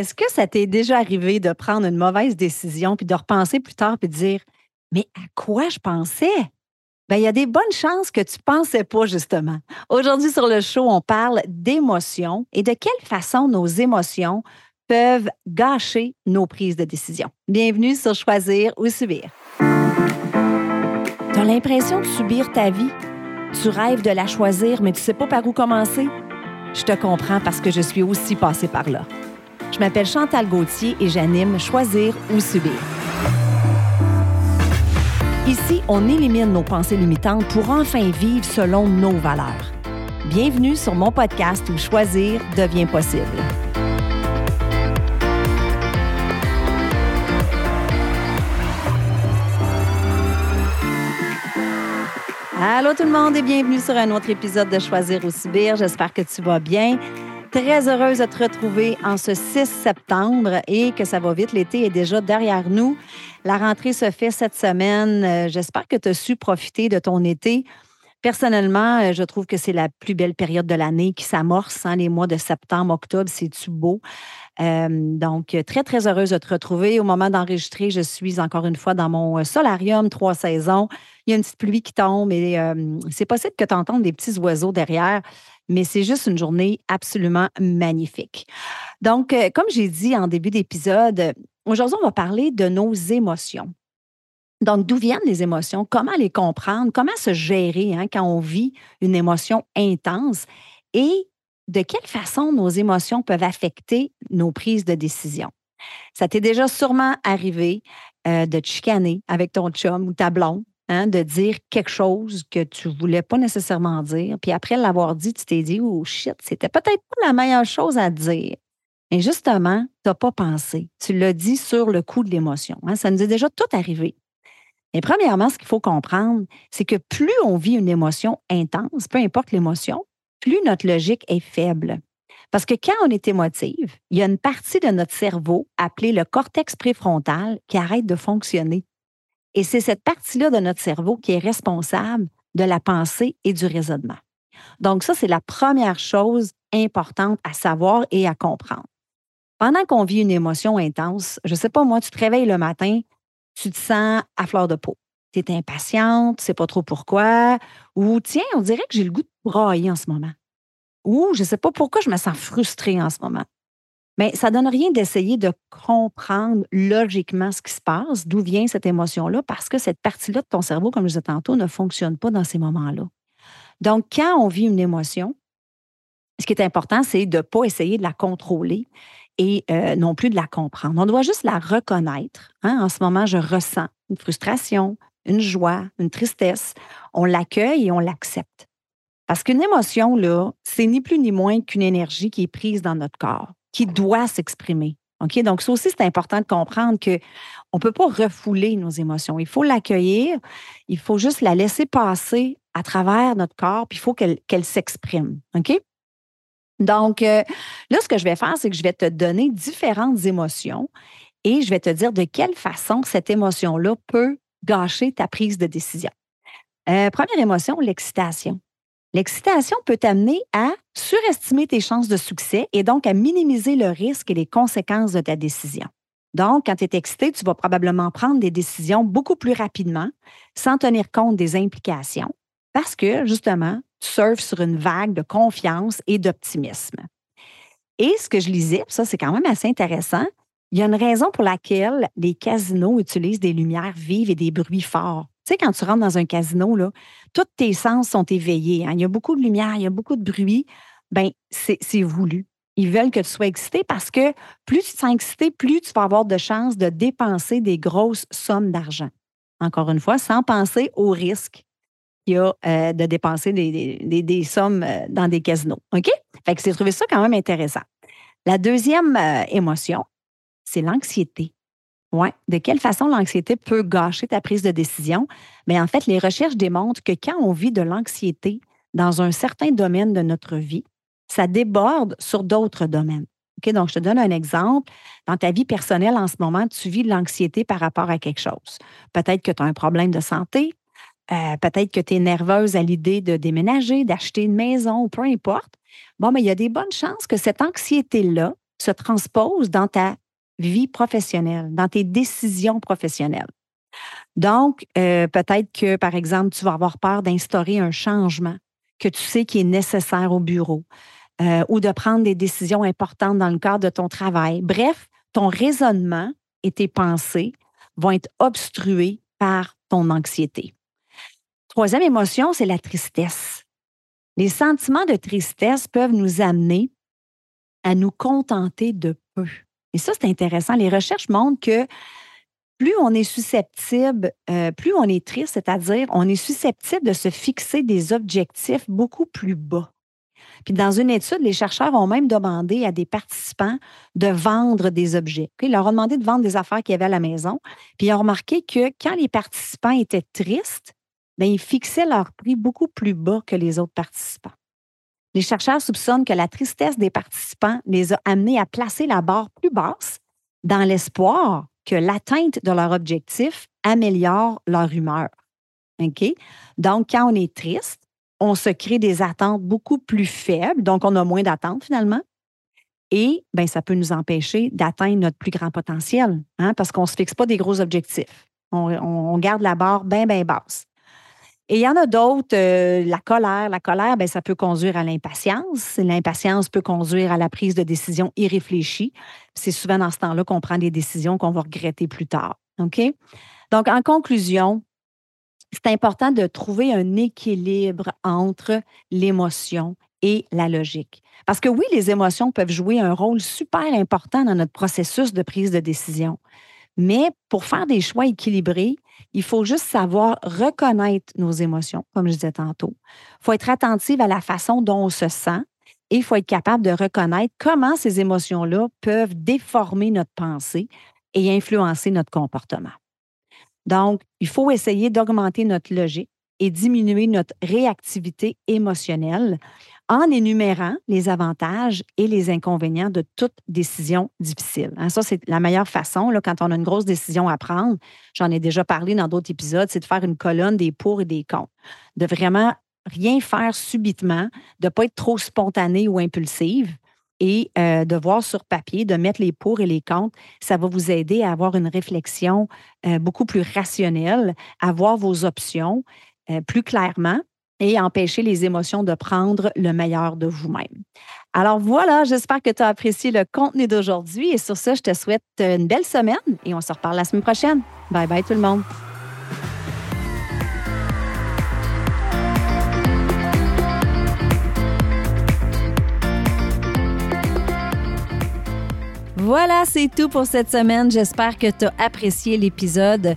Est-ce que ça t'est déjà arrivé de prendre une mauvaise décision puis de repenser plus tard puis de dire Mais à quoi je pensais? Bien, il y a des bonnes chances que tu ne pensais pas, justement. Aujourd'hui, sur le show, on parle d'émotions et de quelle façon nos émotions peuvent gâcher nos prises de décision. Bienvenue sur Choisir ou Subir. Tu as l'impression de subir ta vie? Tu rêves de la choisir, mais tu ne sais pas par où commencer? Je te comprends parce que je suis aussi passée par là. Je m'appelle Chantal Gauthier et j'anime Choisir ou Subir. Ici, on élimine nos pensées limitantes pour enfin vivre selon nos valeurs. Bienvenue sur mon podcast où choisir devient possible. Allô tout le monde et bienvenue sur un autre épisode de Choisir ou Subir. J'espère que tu vas bien. Très heureuse de te retrouver en ce 6 septembre et que ça va vite. L'été est déjà derrière nous. La rentrée se fait cette semaine. Euh, j'espère que tu as su profiter de ton été. Personnellement, euh, je trouve que c'est la plus belle période de l'année qui s'amorce. Hein, les mois de septembre, octobre, c'est-tu beau? Euh, donc, très, très heureuse de te retrouver. Au moment d'enregistrer, je suis encore une fois dans mon solarium, trois saisons. Il y a une petite pluie qui tombe et c'est possible que tu entendes des petits oiseaux derrière mais c'est juste une journée absolument magnifique. Donc, euh, comme j'ai dit en début d'épisode, aujourd'hui, on va parler de nos émotions. Donc, d'où viennent les émotions? Comment les comprendre? Comment se gérer hein, quand on vit une émotion intense? Et de quelle façon nos émotions peuvent affecter nos prises de décision? Ça t'est déjà sûrement arrivé euh, de chicaner avec ton chum ou ta blonde Hein, de dire quelque chose que tu ne voulais pas nécessairement dire. Puis après l'avoir dit, tu t'es dit, oh shit, c'était peut-être pas la meilleure chose à dire. Et justement, tu n'as pas pensé. Tu l'as dit sur le coup de l'émotion. Hein. Ça nous est déjà tout arrivé. Et premièrement, ce qu'il faut comprendre, c'est que plus on vit une émotion intense, peu importe l'émotion, plus notre logique est faible. Parce que quand on est émotive, il y a une partie de notre cerveau appelée le cortex préfrontal qui arrête de fonctionner. Et c'est cette partie-là de notre cerveau qui est responsable de la pensée et du raisonnement. Donc ça, c'est la première chose importante à savoir et à comprendre. Pendant qu'on vit une émotion intense, je ne sais pas, moi, tu te réveilles le matin, tu te sens à fleur de peau. Tu es impatiente, tu ne sais pas trop pourquoi, ou tiens, on dirait que j'ai le goût de brailler en ce moment. Ou je ne sais pas pourquoi je me sens frustrée en ce moment. Mais ça ne donne rien d'essayer de comprendre logiquement ce qui se passe, d'où vient cette émotion-là, parce que cette partie-là de ton cerveau, comme je disais tantôt, ne fonctionne pas dans ces moments-là. Donc, quand on vit une émotion, ce qui est important, c'est de ne pas essayer de la contrôler et euh, non plus de la comprendre. On doit juste la reconnaître. Hein. En ce moment, je ressens une frustration, une joie, une tristesse. On l'accueille et on l'accepte. Parce qu'une émotion, là, c'est ni plus ni moins qu'une énergie qui est prise dans notre corps qui doit s'exprimer. Donc, ça aussi, c'est important de comprendre qu'on ne peut pas refouler nos émotions. Il faut l'accueillir, il faut juste la laisser passer à travers notre corps, puis il faut qu'elle s'exprime. Donc, euh, là, ce que je vais faire, c'est que je vais te donner différentes émotions et je vais te dire de quelle façon cette émotion-là peut gâcher ta prise de décision. Euh, première émotion, l'excitation. L'excitation peut t'amener à surestimer tes chances de succès et donc à minimiser le risque et les conséquences de ta décision. Donc, quand tu es excité, tu vas probablement prendre des décisions beaucoup plus rapidement sans tenir compte des implications parce que, justement, tu surfes sur une vague de confiance et d'optimisme. Et ce que je lisais, ça c'est quand même assez intéressant, il y a une raison pour laquelle les casinos utilisent des lumières vives et des bruits forts sais, quand tu rentres dans un casino, là, tous tes sens sont éveillés. Hein. Il y a beaucoup de lumière, il y a beaucoup de bruit. Bien, c'est voulu. Ils veulent que tu sois excité parce que plus tu te sens excité, plus tu vas avoir de chances de dépenser des grosses sommes d'argent. Encore une fois, sans penser au risque qu'il y a euh, de dépenser des, sommes euh, dans des casinos. OK? Fait que j'ai trouvé ça quand même intéressant. La deuxième euh, émotion, c'est l'anxiété. Oui. De quelle façon l'anxiété peut gâcher ta prise de décision? Mais en fait, les recherches démontrent que quand on vit de l'anxiété dans un certain domaine de notre vie, ça déborde sur d'autres domaines. Donc, je te donne un exemple. Dans ta vie personnelle, en ce moment, tu vis de l'anxiété par rapport à quelque chose. Peut-être que tu as un problème de santé, euh, peut-être que tu es nerveuse à l'idée de déménager, d'acheter une maison, peu importe. Bon, mais il y a des bonnes chances que cette anxiété-là se transpose dans ta vie professionnelle, dans tes décisions professionnelles. Donc, euh, peut-être que, par exemple, tu vas avoir peur d'instaurer un changement que tu sais qui est nécessaire au bureau euh, ou de prendre des décisions importantes dans le cadre de ton travail. Bref, ton raisonnement et tes pensées vont être obstrués par ton anxiété. Troisième émotion, c'est la tristesse. Les sentiments de tristesse peuvent nous amener à nous contenter de peu. Et ça, c'est intéressant. Les recherches montrent que plus on est susceptible, euh, plus on est triste, c'est-à-dire on est susceptible de se fixer des objectifs beaucoup plus bas. Puis dans une étude, les chercheurs ont même demandé à des participants de vendre des objets. Ils leur ont demandé de vendre des affaires qu'il y avait à la maison. Puis ils ont remarqué que quand les participants étaient tristes, bien, ils fixaient leur prix beaucoup plus bas que les autres participants. Les chercheurs soupçonnent que la tristesse des participants les a amenés à placer la barre plus basse dans l'espoir que l'atteinte de leur objectif améliore leur humeur. Donc, quand on est triste, on se crée des attentes beaucoup plus faibles, donc on a moins d'attentes finalement. Et ben, ça peut nous empêcher d'atteindre notre plus grand potentiel, hein, parce qu'on ne se fixe pas des gros objectifs. On, garde la barre bien, bien basse. Et il y en a d'autres, euh, la colère. La colère, ben, ça peut conduire à l'impatience. L'impatience peut conduire à la prise de décisions irréfléchies. C'est souvent dans ce temps-là qu'on prend des décisions qu'on va regretter plus tard. OK? Donc, en conclusion, c'est important de trouver un équilibre entre l'émotion et la logique. Parce que oui, les émotions peuvent jouer un rôle super important dans notre processus de prise de décision. Mais pour faire des choix équilibrés, il faut juste savoir reconnaître nos émotions, comme je disais tantôt. Il faut être attentive à la façon dont on se sent et il faut être capable de reconnaître comment ces émotions-là peuvent déformer notre pensée et influencer notre comportement. Donc, il faut essayer d'augmenter notre logique et diminuer notre réactivité émotionnelle en énumérant les avantages et les inconvénients de toute décision difficile. Hein, ça, c'est la meilleure façon, quand on a une grosse décision à prendre, j'en ai déjà parlé dans d'autres épisodes, c'est de faire une colonne des pour et des contre, de vraiment rien faire subitement, de ne pas être trop spontané ou impulsive et euh, de voir sur papier, de mettre les pour et les contre, ça va vous aider à avoir une réflexion euh, beaucoup plus rationnelle, à voir vos options euh, plus clairement et empêcher les émotions de prendre le meilleur de vous-même. Alors voilà, j'espère que tu as apprécié le contenu d'aujourd'hui et sur ce, je te souhaite une belle semaine et on se reparle la semaine prochaine. Bye bye tout le monde. Voilà, c'est tout pour cette semaine. J'espère que tu as apprécié l'épisode.